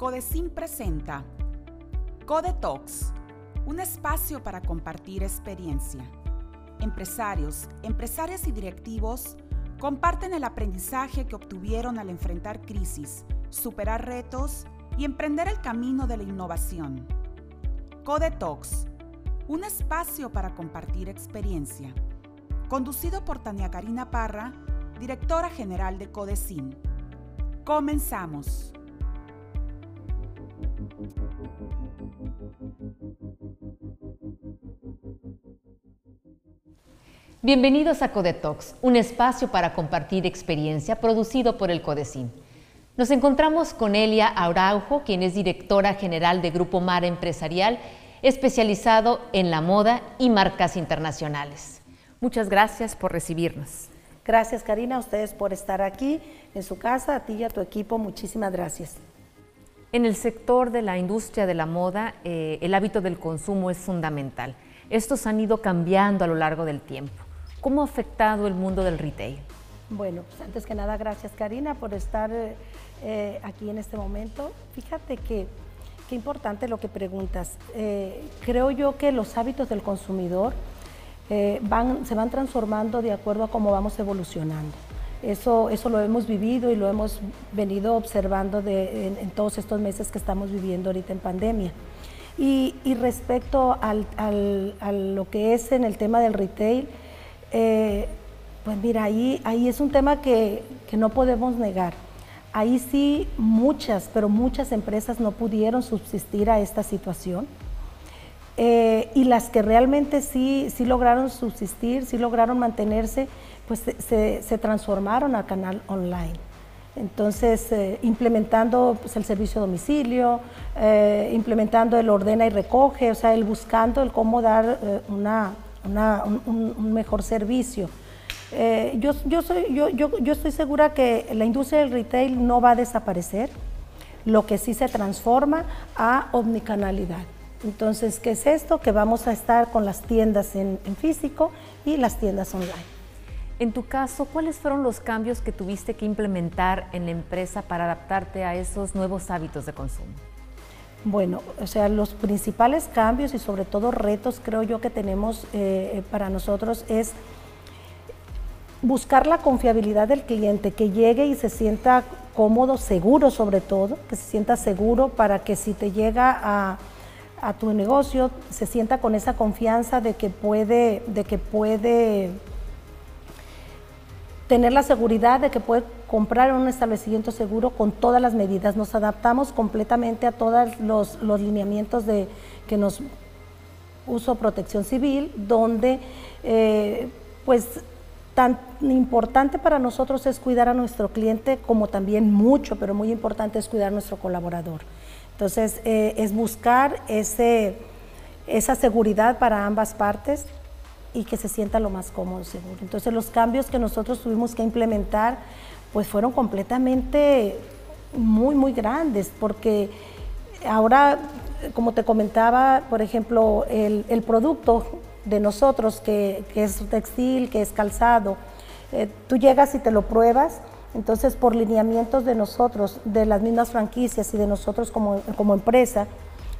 Codecin presenta Code Talks, un espacio para compartir experiencia. Empresarios, empresarias y directivos comparten el aprendizaje que obtuvieron al enfrentar crisis, superar retos y emprender el camino de la innovación. Code Talks, un espacio para compartir experiencia. Conducido por Tania Karina Parra, directora general de Codecin. Comenzamos. Bienvenidos a Codetox, un espacio para compartir experiencia producido por el Codecin. Nos encontramos con Elia Araujo, quien es directora general de Grupo Mar Empresarial, especializado en la moda y marcas internacionales. Muchas gracias por recibirnos. Gracias Karina, a ustedes por estar aquí en su casa, a ti y a tu equipo, muchísimas gracias. En el sector de la industria de la moda, eh, el hábito del consumo es fundamental. Estos han ido cambiando a lo largo del tiempo. ¿Cómo ha afectado el mundo del retail? Bueno, pues antes que nada, gracias Karina por estar eh, eh, aquí en este momento. Fíjate que qué importante lo que preguntas. Eh, creo yo que los hábitos del consumidor van, se van transformando de acuerdo a cómo vamos evolucionando. Eso, eso lo hemos vivido y lo hemos venido observando en, todos estos meses que estamos viviendo ahorita en pandemia. Y, respecto al, a lo que es en el tema del retail, eh, pues mira, ahí, ahí es un tema que, no podemos negar. Ahí sí muchas, pero muchas empresas no pudieron subsistir a esta situación. Eh, y las que realmente sí, sí lograron subsistir, sí lograron mantenerse, pues se, transformaron a canal online. Entonces, eh, implementando pues, el servicio a domicilio, implementando el ordena y recoge, o sea, el buscando el cómo dar una, un, mejor servicio. Eh, yo, yo, soy, yo, yo, yo estoy segura que la industria del retail no va a desaparecer, lo que sí se transforma a omnicanalidad. Entonces, ¿qué es esto? Que vamos a estar con las tiendas en, en, físico y las tiendas online. En tu caso, ¿cuáles fueron los cambios que tuviste que implementar en la empresa para adaptarte a esos nuevos hábitos de consumo? Bueno, o sea, los principales cambios y sobre todo retos creo yo que tenemos eh, eh, para nosotros es buscar la confiabilidad del cliente, que llegue y se sienta cómodo, seguro sobre todo, que se sienta seguro para que si te llega a, a tu negocio se sienta con esa confianza de que puede, de que puede tener la seguridad de que puede comprar en un establecimiento seguro con todas las medidas. Nos adaptamos completamente a todos los, lineamientos de que nos uso protección civil, donde eh, pues tan importante para nosotros es cuidar a nuestro cliente como también mucho, pero muy importante es cuidar a nuestro colaborador. Entonces eh, es buscar ese, esa seguridad para ambas partes y que se sienta lo más cómodo, seguro. Entonces los cambios que nosotros tuvimos que implementar pues fueron completamente muy, muy grandes, porque ahora, como te comentaba, por ejemplo, el, producto de nosotros, que, es textil, que es calzado, eh, tú llegas y te lo pruebas, entonces por lineamientos de nosotros, de las mismas franquicias y de nosotros como, como empresa,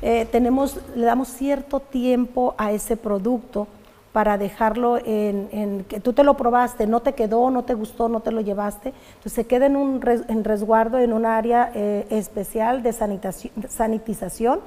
eh, tenemos, le damos cierto tiempo a ese producto para dejarlo en, que tú te lo probaste, no te quedó, no te gustó, no te lo llevaste, entonces se queda en un en resguardo en un área eh, especial de sanitización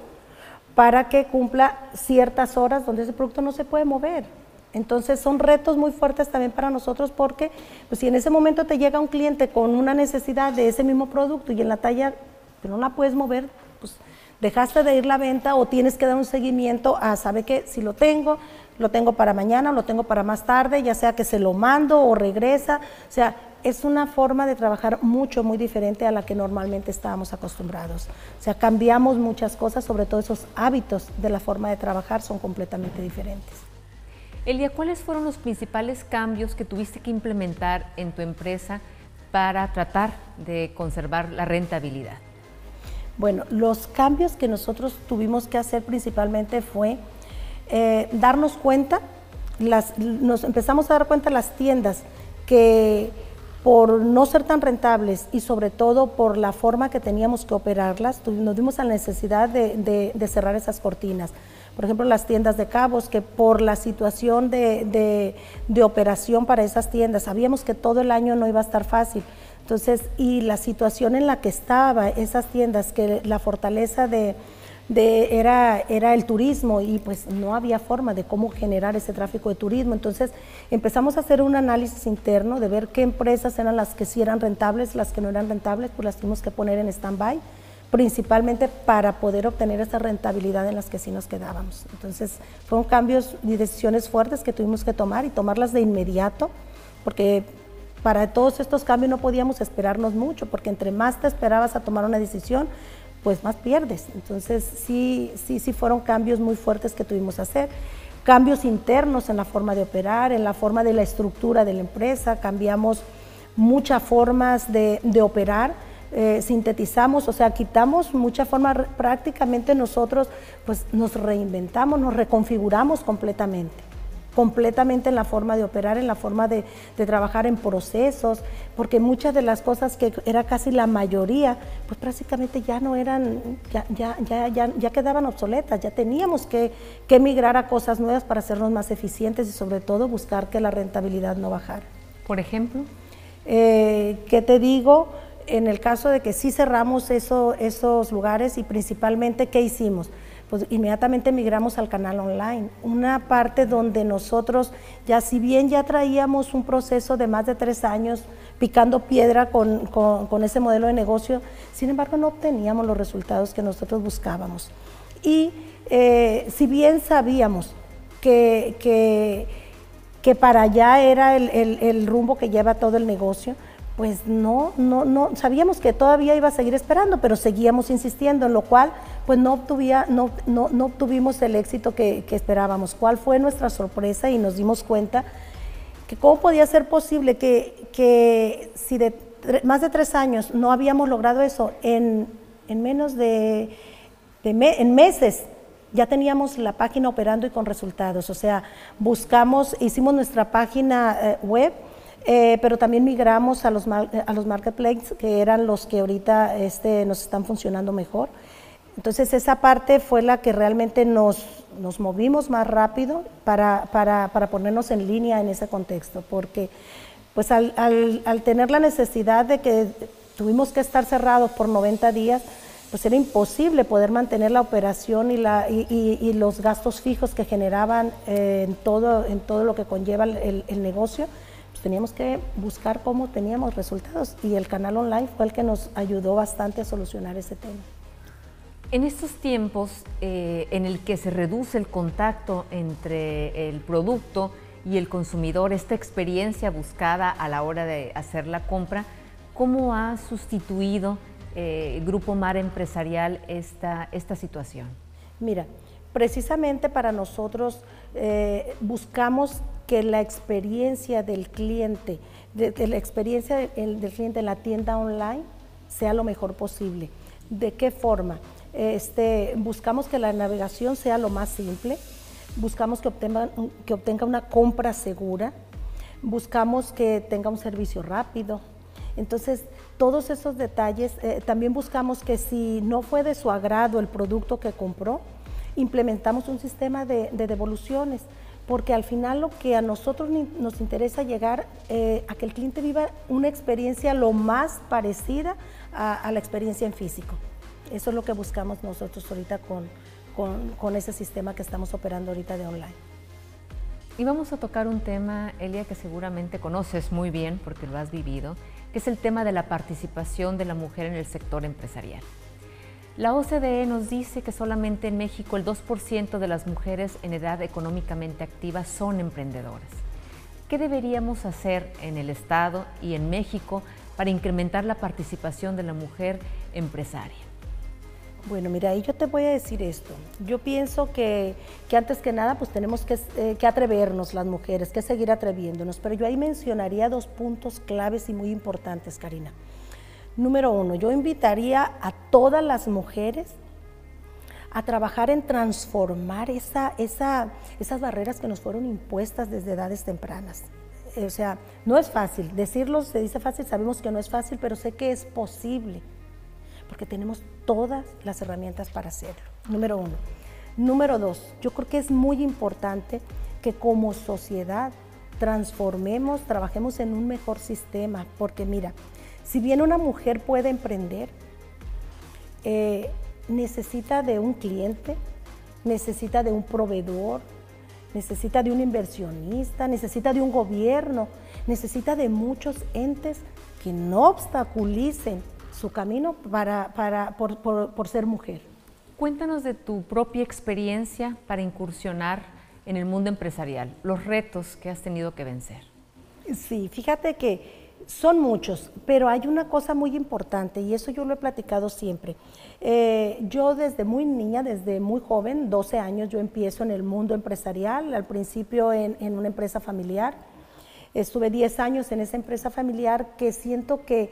para que cumpla ciertas horas donde ese producto no se puede mover. Entonces son retos muy fuertes también para nosotros porque pues, si en ese momento te llega un cliente con una necesidad de ese mismo producto y en la talla pero no la puedes mover, pues dejaste de ir la venta o tienes que dar un seguimiento a, ¿sabe qué? Si lo tengo, lo tengo para mañana, lo tengo para más tarde, ya sea que se lo mando o regresa. O sea, es una forma de trabajar mucho, muy diferente a la que normalmente estábamos acostumbrados. O sea, cambiamos muchas cosas, sobre todo esos hábitos de la forma de trabajar son completamente diferentes. Elia, ¿cuáles fueron los principales cambios que tuviste que implementar en tu empresa para tratar de conservar la rentabilidad? Bueno, los cambios que nosotros tuvimos que hacer principalmente fue eh, darnos cuenta, las, nos empezamos a dar cuenta las tiendas que, por no ser tan rentables y sobre todo por la forma que teníamos que operarlas, nos dimos a la necesidad de, cerrar esas cortinas. Por ejemplo, las tiendas de cabos, que por la situación de, operación para esas tiendas, sabíamos que todo el año no iba a estar fácil. Entonces, y la situación en la que estaba esas tiendas, que la fortaleza de, era, era el turismo y pues no había forma de cómo generar ese tráfico de turismo. Entonces empezamos a hacer un análisis interno de ver qué empresas eran las que sí eran rentables, las que no eran rentables, pues las tuvimos que poner en stand-by, principalmente para poder obtener esa rentabilidad en las que sí nos quedábamos. Entonces fueron cambios y decisiones fuertes que tuvimos que tomar y tomarlas de inmediato, porque para todos estos cambios no podíamos esperarnos mucho, porque entre más te esperabas a tomar una decisión, pues más pierdes. Entonces sí, sí, sí fueron cambios muy fuertes que tuvimos que hacer. Cambios internos en la forma de operar, en la forma de la estructura de la empresa, cambiamos muchas formas de, operar, eh, sintetizamos, o sea, quitamos muchas formas, prácticamente nosotros pues nos reinventamos, nos reconfiguramos completamente completamente en la forma de operar, en la forma de, trabajar en procesos, porque muchas de las cosas que era casi la mayoría, pues prácticamente ya no eran, ya, ya, ya, ya, quedaban obsoletas, ya teníamos que, que migrar a cosas nuevas para hacernos más eficientes y sobre todo buscar que la rentabilidad no bajara. Por ejemplo. Eh, ¿Qué te digo? En el caso de que sí cerramos eso, esos lugares y principalmente, ¿qué hicimos? Pues inmediatamente migramos al canal online. Una parte donde nosotros, ya si bien ya traíamos un proceso de más de tres años picando piedra con, ese modelo de negocio, sin embargo no obteníamos los resultados que nosotros buscábamos. Y eh, si bien sabíamos que, que, para allá era el, el rumbo que lleva todo el negocio, pues no, no, no, sabíamos que todavía iba a seguir esperando, pero seguíamos insistiendo, en lo cual pues no, obtuvía, no, no, no obtuvimos el éxito que, esperábamos. ¿Cuál fue nuestra sorpresa? Y nos dimos cuenta que cómo podía ser posible que, que si de más de tres años no habíamos logrado eso, en, en menos de, en meses ya teníamos la página operando y con resultados. O sea, buscamos, hicimos nuestra página eh, web, eh, pero también migramos a los, a los marketplaces, que eran los que ahorita este, nos están funcionando mejor. Entonces esa parte fue la que realmente nos, nos movimos más rápido para, para, para, ponernos en línea en ese contexto, porque pues al, al, al, tener la necesidad de que tuvimos que estar cerrados por 90 días, pues era imposible poder mantener la operación y, la, y, y, los gastos fijos que generaban eh, en, todo, en todo lo que conlleva el, el negocio teníamos que buscar cómo teníamos resultados y el canal online fue el que nos ayudó bastante a solucionar ese tema. En estos tiempos eh, en el que se reduce el contacto entre el producto y el consumidor, esta experiencia buscada a la hora de hacer la compra, ¿cómo ha sustituido eh, Grupo Mar Empresarial esta, esta situación? Mira, precisamente para nosotros eh, buscamos que la experiencia del cliente, de, la experiencia del, cliente en la tienda online sea lo mejor posible. ¿De qué forma? Este, buscamos que la navegación sea lo más simple, buscamos que obtenga, que obtenga una compra segura, buscamos que tenga un servicio rápido. Entonces, todos esos detalles, eh, también buscamos que si no fue de su agrado el producto que compró, implementamos un sistema de, devoluciones, porque al final lo que a nosotros nos interesa llegar eh, a que el cliente viva una experiencia lo más parecida a, la experiencia en físico. Eso es lo que buscamos nosotros ahorita con, con, ese sistema que estamos operando ahorita de online. Y vamos a tocar un tema, Elia, que seguramente conoces muy bien porque lo has vivido, que es el tema de la participación de la mujer en el sector empresarial. La OCDE nos dice que solamente en México el 2% de las mujeres en edad económicamente activa son emprendedoras. ¿Qué deberíamos hacer en el Estado y en México para incrementar la participación de la mujer empresaria? Bueno, mira, y yo te voy a decir esto. Yo pienso que, antes que nada, pues tenemos que, eh, que, atrevernos las mujeres, que seguir atreviéndonos. Pero yo ahí mencionaría dos puntos claves y muy importantes, Karina. Número uno, yo invitaría a todas las mujeres a trabajar en transformar esa, esa, esas barreras que nos fueron impuestas desde edades tempranas. o sea, no es fácil. Decirlo se dice fácil, sabemos que no es fácil, pero sé que es posible, porque tenemos todas las herramientas para hacerlo. Número uno. Número dos, yo creo que es muy importante que como sociedad transformemos, trabajemos en un mejor sistema, porque mira, si bien una mujer puede emprender, eh, necesita de un cliente, necesita de un proveedor, necesita de un inversionista, necesita de un gobierno, necesita de muchos entes que no obstaculicen su camino para, para, por, por ser mujer. Cuéntanos de tu propia experiencia para incursionar en el mundo empresarial, los retos que has tenido que vencer. Sí, fíjate que son muchos, pero hay una cosa muy importante y eso yo lo he platicado siempre. Eh, yo desde muy niña, desde muy joven, 12 años, yo empiezo en el mundo empresarial, al principio en, una empresa familiar. Estuve 10 años en esa empresa familiar que siento que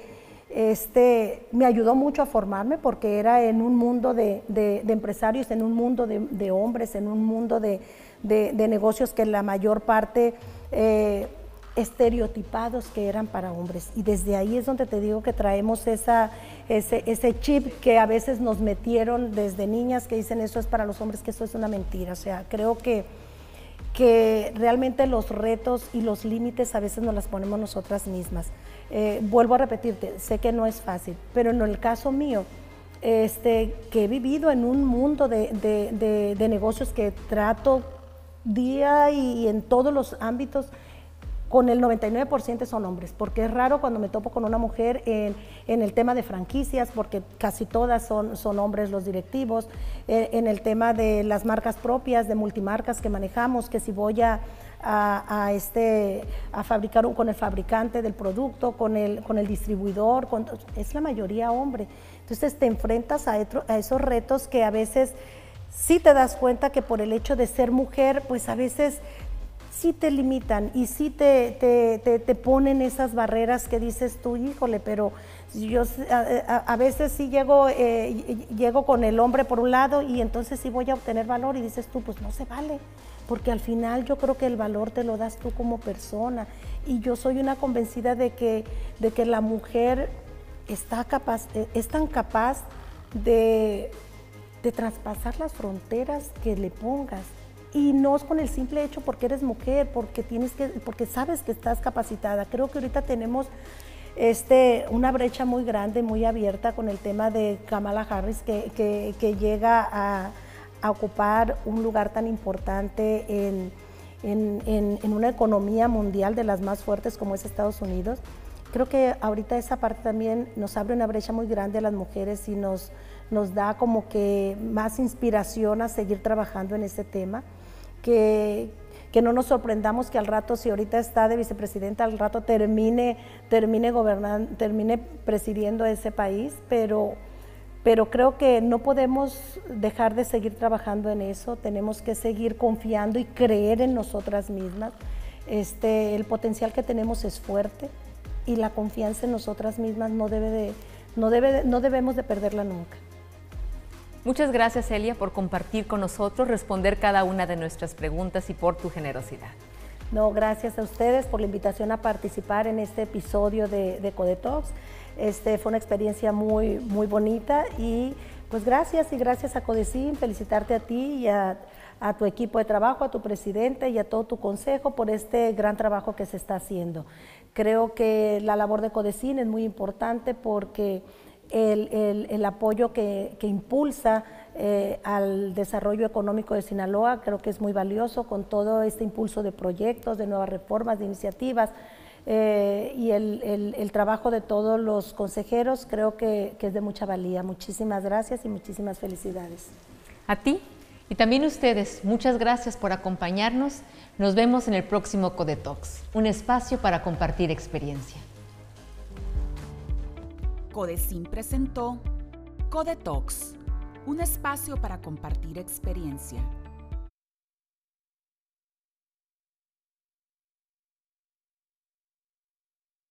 este, me ayudó mucho a formarme porque era en un mundo de, empresarios, en un mundo de, hombres, en un mundo de, negocios que la mayor parte... Eh, estereotipados que eran para hombres. Y desde ahí es donde te digo que traemos ese, ese, chip que a veces nos metieron desde niñas que dicen eso es para los hombres, que eso es una mentira. O sea, creo que, que realmente los retos y los límites a veces nos las ponemos nosotras mismas. Eh, vuelvo a repetirte, sé que no es fácil, pero en el caso mío, este, que he vivido en un mundo de, de, de negocios que trato día y en todos los ámbitos, con el 99% son hombres, porque es raro cuando me topo con una mujer en, el tema de franquicias, porque casi todas son, son hombres los directivos, eh, en el tema de las marcas propias, de multimarcas que manejamos, que si voy a, este, a fabricar con el fabricante del producto, con el, con el distribuidor, es la mayoría hombre. Entonces te enfrentas a, a esos retos que a veces sí te das cuenta que por el hecho de ser mujer, pues a veces sí te limitan y sí te, te, ponen esas barreras que dices tú, híjole, pero yo a, veces sí llego, eh, llego con el hombre por un lado y entonces sí voy a obtener valor y dices tú, pues no se vale, porque al final yo creo que el valor te lo das tú como persona. Y yo soy una convencida de que, de que la mujer está capaz, eh, es tan capaz de, de traspasar las fronteras que le pongas y no es con el simple hecho porque eres mujer, porque tienes que, porque sabes que estás capacitada. Creo que ahorita tenemos este, una brecha muy grande, muy abierta con el tema de Kamala Harris, que, llega a, ocupar un lugar tan importante en, en, una economía mundial de las más fuertes como es Estados Unidos. Creo que ahorita esa parte también nos abre una brecha muy grande a las mujeres y nos, nos da como que más inspiración a seguir trabajando en ese tema que, no nos sorprendamos que al rato, si ahorita está de vicepresidenta, al rato termine, termine gobernando, termine presidiendo ese país, pero, pero creo que no podemos dejar de seguir trabajando en eso, tenemos que seguir confiando y creer en nosotras mismas. Este, el potencial que tenemos es fuerte y la confianza en nosotras mismas no, debe de, no, debe no debemos de perderla nunca. Muchas gracias, Elia, por compartir con nosotros, responder cada una de nuestras preguntas y por tu generosidad. No, gracias a ustedes por la invitación a participar en este episodio de, de Codetox. Este, fue una experiencia muy, muy bonita y pues gracias y gracias a Codecin, felicitarte a ti y a, a, tu equipo de trabajo, a tu presidente y a todo tu consejo por este gran trabajo que se está haciendo. Creo que la labor de Codecin es muy importante porque el, apoyo que, impulsa eh, al desarrollo económico de Sinaloa, creo que es muy valioso con todo este impulso de proyectos, de nuevas reformas, de iniciativas. Eh, y el, trabajo de todos los consejeros creo que, que es de mucha valía. Muchísimas gracias y muchísimas felicidades. A ti y también ustedes, muchas gracias por acompañarnos. Nos vemos en el próximo Codetox, un espacio para compartir experiencia. Codecin presentó Codetox, un espacio para compartir experiencia